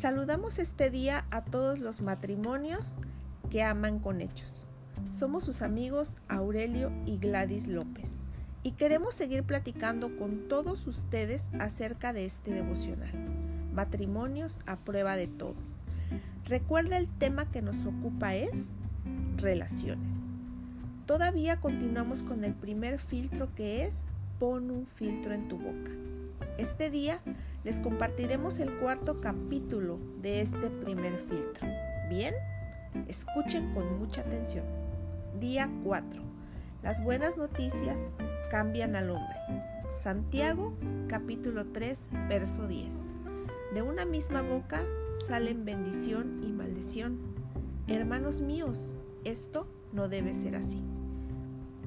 Saludamos este día a todos los matrimonios que aman con hechos. Somos sus amigos Aurelio y Gladys López y queremos seguir platicando con todos ustedes acerca de este devocional. Matrimonios a prueba de todo. Recuerda el tema que nos ocupa es relaciones. Todavía continuamos con el primer filtro que es pon un filtro en tu boca. Este día les compartiremos el cuarto capítulo de este primer filtro. ¿Bien? Escuchen con mucha atención. Día 4. Las buenas noticias cambian al hombre. Santiago capítulo 3 verso 10. De una misma boca salen bendición y maldición. Hermanos míos, esto no debe ser así.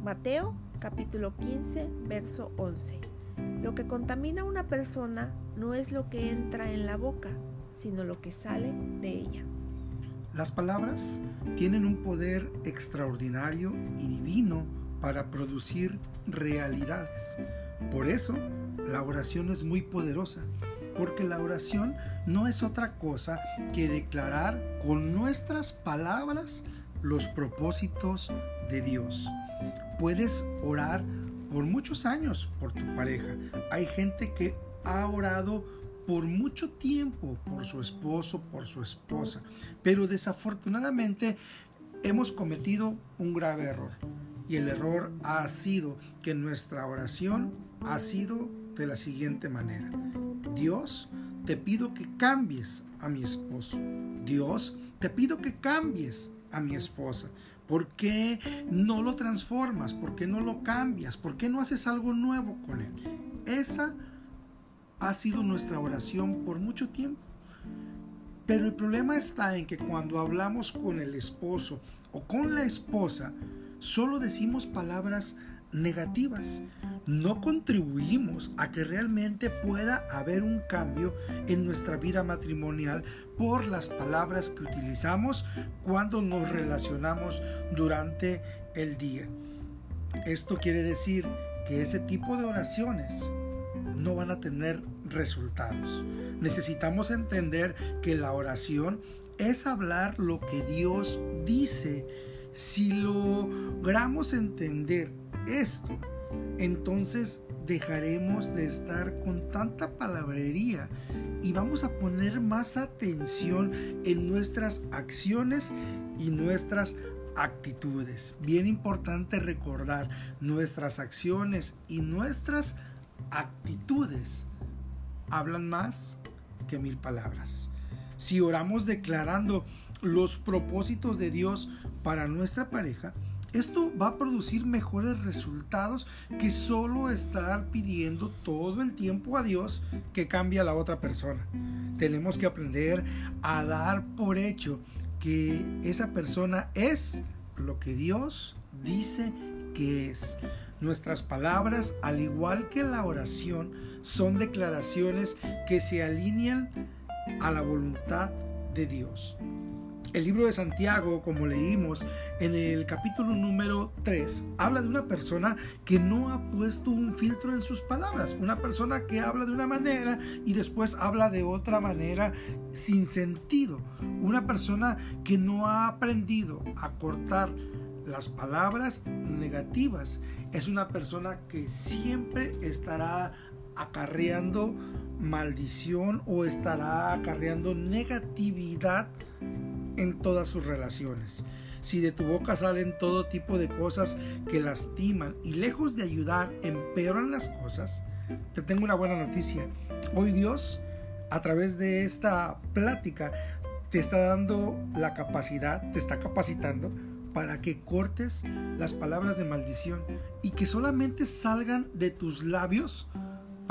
Mateo capítulo 15 verso 11. Lo que contamina a una persona no es lo que entra en la boca, sino lo que sale de ella. Las palabras tienen un poder extraordinario y divino para producir realidades. Por eso, la oración es muy poderosa, porque la oración no es otra cosa que declarar con nuestras palabras los propósitos de Dios. Puedes orar por muchos años por tu pareja. Hay gente que ha orado por mucho tiempo por su esposo, por su esposa, pero desafortunadamente hemos cometido un grave error. Y el error ha sido que nuestra oración ha sido de la siguiente manera. Dios, te pido que cambies a mi esposo. Dios, te pido que cambies a mi esposa. ¿Por qué no lo transformas? ¿Por qué no lo cambias? ¿Por qué no haces algo nuevo con él? Esa ha sido nuestra oración por mucho tiempo. Pero el problema está en que cuando hablamos con el esposo o con la esposa, solo decimos palabras negativas. No contribuimos a que realmente pueda haber un cambio en nuestra vida matrimonial por las palabras que utilizamos cuando nos relacionamos durante el día. Esto quiere decir que ese tipo de oraciones no van a tener resultados. Necesitamos entender que la oración es hablar lo que Dios dice. Si logramos entender esto, entonces dejaremos de estar con tanta palabrería y vamos a poner más atención en nuestras acciones y nuestras actitudes. Bien importante recordar nuestras acciones y nuestras actitudes hablan más que mil palabras. Si oramos declarando los propósitos de Dios para nuestra pareja, esto va a producir mejores resultados que solo estar pidiendo todo el tiempo a Dios que cambie a la otra persona. Tenemos que aprender a dar por hecho que esa persona es lo que Dios dice que es. Nuestras palabras, al igual que la oración, son declaraciones que se alinean a la voluntad de Dios. El libro de Santiago, como leímos en el capítulo número 3, habla de una persona que no ha puesto un filtro en sus palabras, una persona que habla de una manera y después habla de otra manera sin sentido, una persona que no ha aprendido a cortar las palabras negativas, es una persona que siempre estará acarreando maldición o estará acarreando negatividad en todas sus relaciones. Si de tu boca salen todo tipo de cosas que lastiman y lejos de ayudar empeoran las cosas, te tengo una buena noticia. Hoy Dios, a través de esta plática, te está dando la capacidad, te está capacitando para que cortes las palabras de maldición y que solamente salgan de tus labios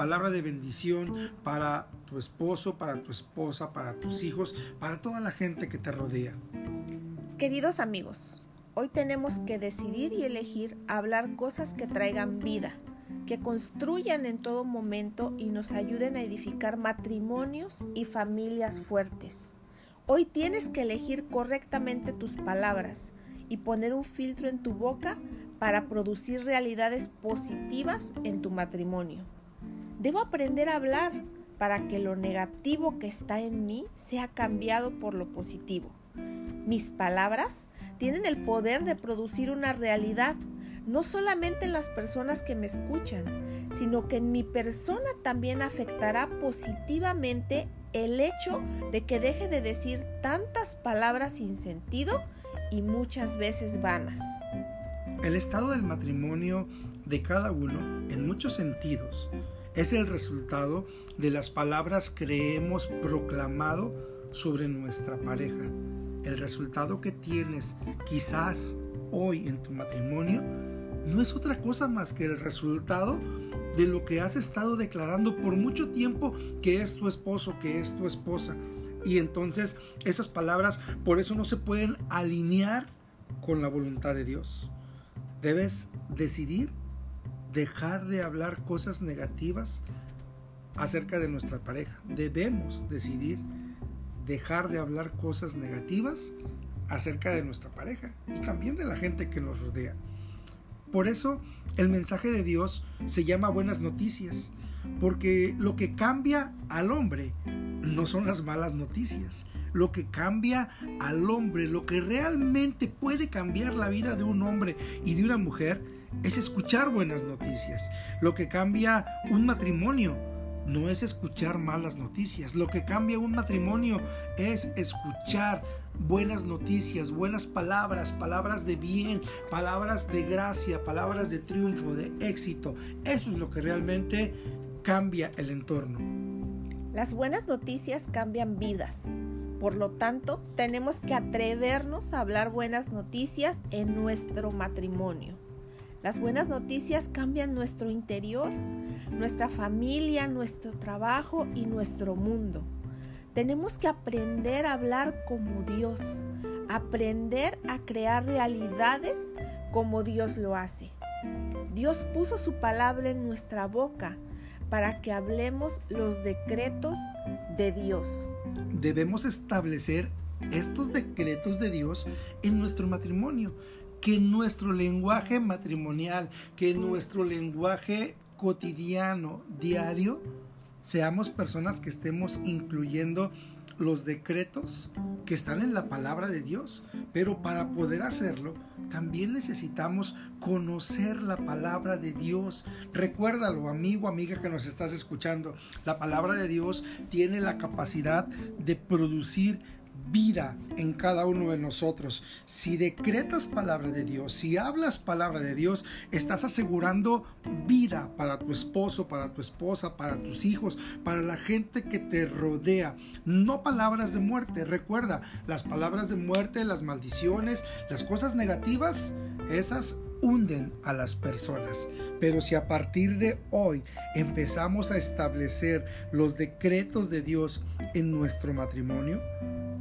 palabra de bendición para tu esposo, para tu esposa, para tus hijos, para toda la gente que te rodea. Queridos amigos, hoy tenemos que decidir y elegir hablar cosas que traigan vida, que construyan en todo momento y nos ayuden a edificar matrimonios y familias fuertes. Hoy tienes que elegir correctamente tus palabras y poner un filtro en tu boca para producir realidades positivas en tu matrimonio. Debo aprender a hablar para que lo negativo que está en mí sea cambiado por lo positivo. Mis palabras tienen el poder de producir una realidad, no solamente en las personas que me escuchan, sino que en mi persona también afectará positivamente el hecho de que deje de decir tantas palabras sin sentido y muchas veces vanas. El estado del matrimonio de cada uno, en muchos sentidos, es el resultado de las palabras que hemos proclamado sobre nuestra pareja. El resultado que tienes quizás hoy en tu matrimonio no es otra cosa más que el resultado de lo que has estado declarando por mucho tiempo que es tu esposo, que es tu esposa. Y entonces esas palabras por eso no se pueden alinear con la voluntad de Dios. Debes decidir dejar de hablar cosas negativas acerca de nuestra pareja. Debemos decidir dejar de hablar cosas negativas acerca de nuestra pareja y también de la gente que nos rodea. Por eso el mensaje de Dios se llama buenas noticias, porque lo que cambia al hombre no son las malas noticias. Lo que cambia al hombre, lo que realmente puede cambiar la vida de un hombre y de una mujer, es escuchar buenas noticias. Lo que cambia un matrimonio no es escuchar malas noticias. Lo que cambia un matrimonio es escuchar buenas noticias, buenas palabras, palabras de bien, palabras de gracia, palabras de triunfo, de éxito. Eso es lo que realmente cambia el entorno. Las buenas noticias cambian vidas. Por lo tanto, tenemos que atrevernos a hablar buenas noticias en nuestro matrimonio. Las buenas noticias cambian nuestro interior, nuestra familia, nuestro trabajo y nuestro mundo. Tenemos que aprender a hablar como Dios, aprender a crear realidades como Dios lo hace. Dios puso su palabra en nuestra boca para que hablemos los decretos de Dios. Debemos establecer estos decretos de Dios en nuestro matrimonio que nuestro lenguaje matrimonial, que nuestro lenguaje cotidiano, diario, seamos personas que estemos incluyendo los decretos que están en la palabra de Dios. Pero para poder hacerlo, también necesitamos conocer la palabra de Dios. Recuérdalo, amigo, amiga que nos estás escuchando. La palabra de Dios tiene la capacidad de producir vida en cada uno de nosotros. Si decretas palabra de Dios, si hablas palabra de Dios, estás asegurando vida para tu esposo, para tu esposa, para tus hijos, para la gente que te rodea. No palabras de muerte. Recuerda, las palabras de muerte, las maldiciones, las cosas negativas, esas hunden a las personas. Pero si a partir de hoy empezamos a establecer los decretos de Dios en nuestro matrimonio,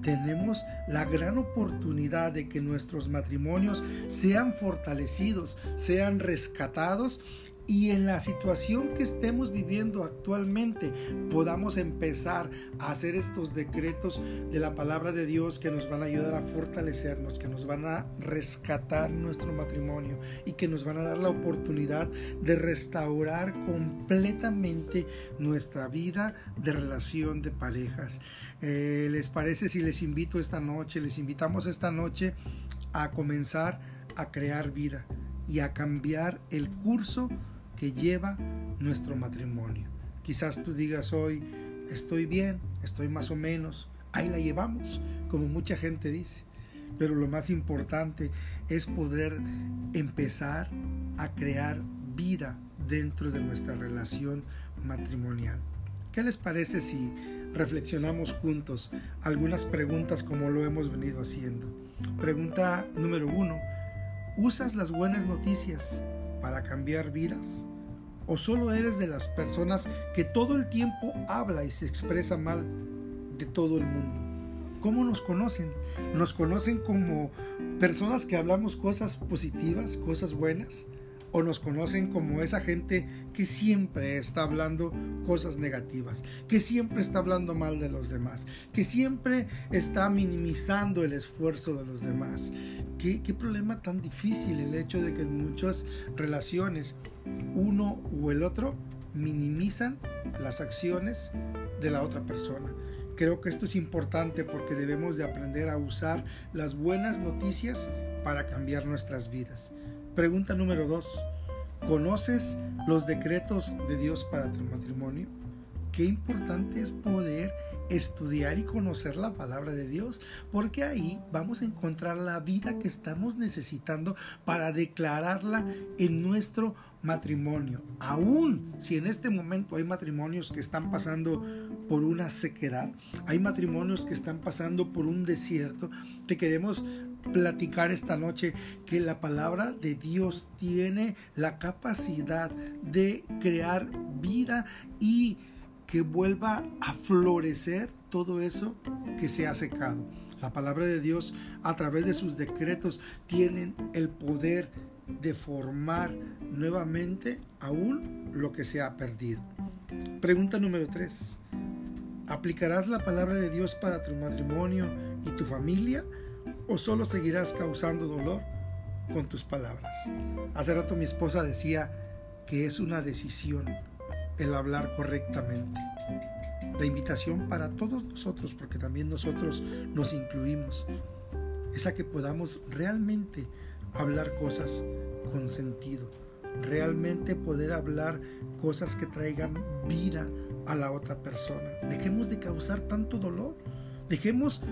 tenemos la gran oportunidad de que nuestros matrimonios sean fortalecidos, sean rescatados y en la situación que estemos viviendo actualmente podamos empezar a hacer estos decretos de la palabra de Dios que nos van a ayudar a fortalecernos, que nos van a rescatar nuestro matrimonio y que nos van a dar la oportunidad de restaurar completamente nuestra vida de relación de parejas. Eh, ¿Les parece si les invito esta noche, les invitamos esta noche a comenzar a crear vida y a cambiar el curso que lleva nuestro matrimonio. Quizás tú digas hoy, estoy bien, estoy más o menos, ahí la llevamos, como mucha gente dice. Pero lo más importante es poder empezar a crear vida dentro de nuestra relación matrimonial. ¿Qué les parece si reflexionamos juntos algunas preguntas como lo hemos venido haciendo? Pregunta número uno, ¿usas las buenas noticias para cambiar vidas? ¿O solo eres de las personas que todo el tiempo habla y se expresa mal de todo el mundo? ¿Cómo nos conocen? ¿Nos conocen como personas que hablamos cosas positivas, cosas buenas? O nos conocen como esa gente que siempre está hablando cosas negativas, que siempre está hablando mal de los demás, que siempre está minimizando el esfuerzo de los demás. ¿Qué, qué problema tan difícil el hecho de que en muchas relaciones uno o el otro minimizan las acciones de la otra persona. Creo que esto es importante porque debemos de aprender a usar las buenas noticias para cambiar nuestras vidas. Pregunta número dos. ¿Conoces los decretos de Dios para tu matrimonio? Qué importante es poder estudiar y conocer la palabra de Dios, porque ahí vamos a encontrar la vida que estamos necesitando para declararla en nuestro matrimonio. Aún si en este momento hay matrimonios que están pasando por una sequedad, hay matrimonios que están pasando por un desierto, te queremos platicar esta noche que la palabra de Dios tiene la capacidad de crear vida y que vuelva a florecer todo eso que se ha secado. La palabra de Dios a través de sus decretos tienen el poder de formar nuevamente aún lo que se ha perdido. Pregunta número 3. ¿Aplicarás la palabra de Dios para tu matrimonio y tu familia o solo seguirás causando dolor con tus palabras? Hace rato mi esposa decía que es una decisión el hablar correctamente. La invitación para todos nosotros, porque también nosotros nos incluimos, es a que podamos realmente hablar cosas con sentido, realmente poder hablar cosas que traigan vida a la otra persona. Dejemos de causar tanto dolor, dejemos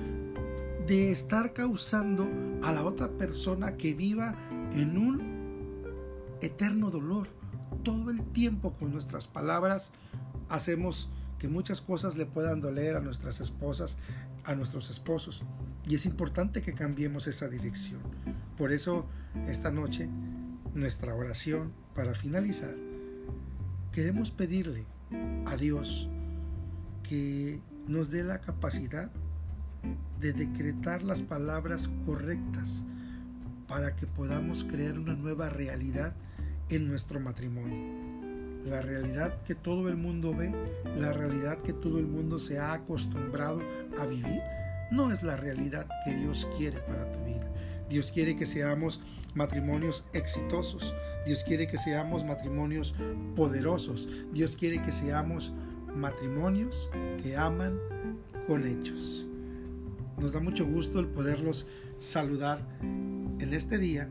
de estar causando a la otra persona que viva en un eterno dolor. Todo el tiempo con nuestras palabras hacemos que muchas cosas le puedan doler a nuestras esposas, a nuestros esposos. Y es importante que cambiemos esa dirección. Por eso, esta noche, nuestra oración para finalizar, queremos pedirle a Dios que nos dé la capacidad de decretar las palabras correctas para que podamos crear una nueva realidad en nuestro matrimonio la realidad que todo el mundo ve, la realidad que todo el mundo se ha acostumbrado a vivir, no es la realidad que Dios quiere para tu vida. Dios quiere que seamos matrimonios exitosos. Dios quiere que seamos matrimonios poderosos. Dios quiere que seamos matrimonios que aman con hechos. Nos da mucho gusto el poderlos saludar en este día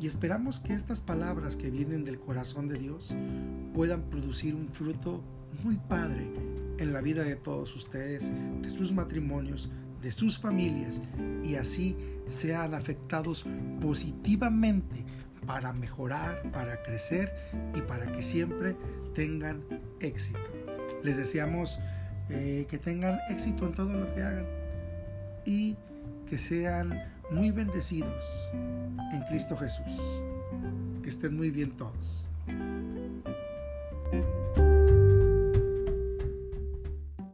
y esperamos que estas palabras que vienen del corazón de Dios puedan producir un fruto muy padre en la vida de todos ustedes, de sus matrimonios, de sus familias y así sean afectados positivamente para mejorar, para crecer y para que siempre tengan éxito. Les deseamos eh, que tengan éxito en todo lo que hagan y que sean muy bendecidos en Cristo Jesús. Que estén muy bien todos.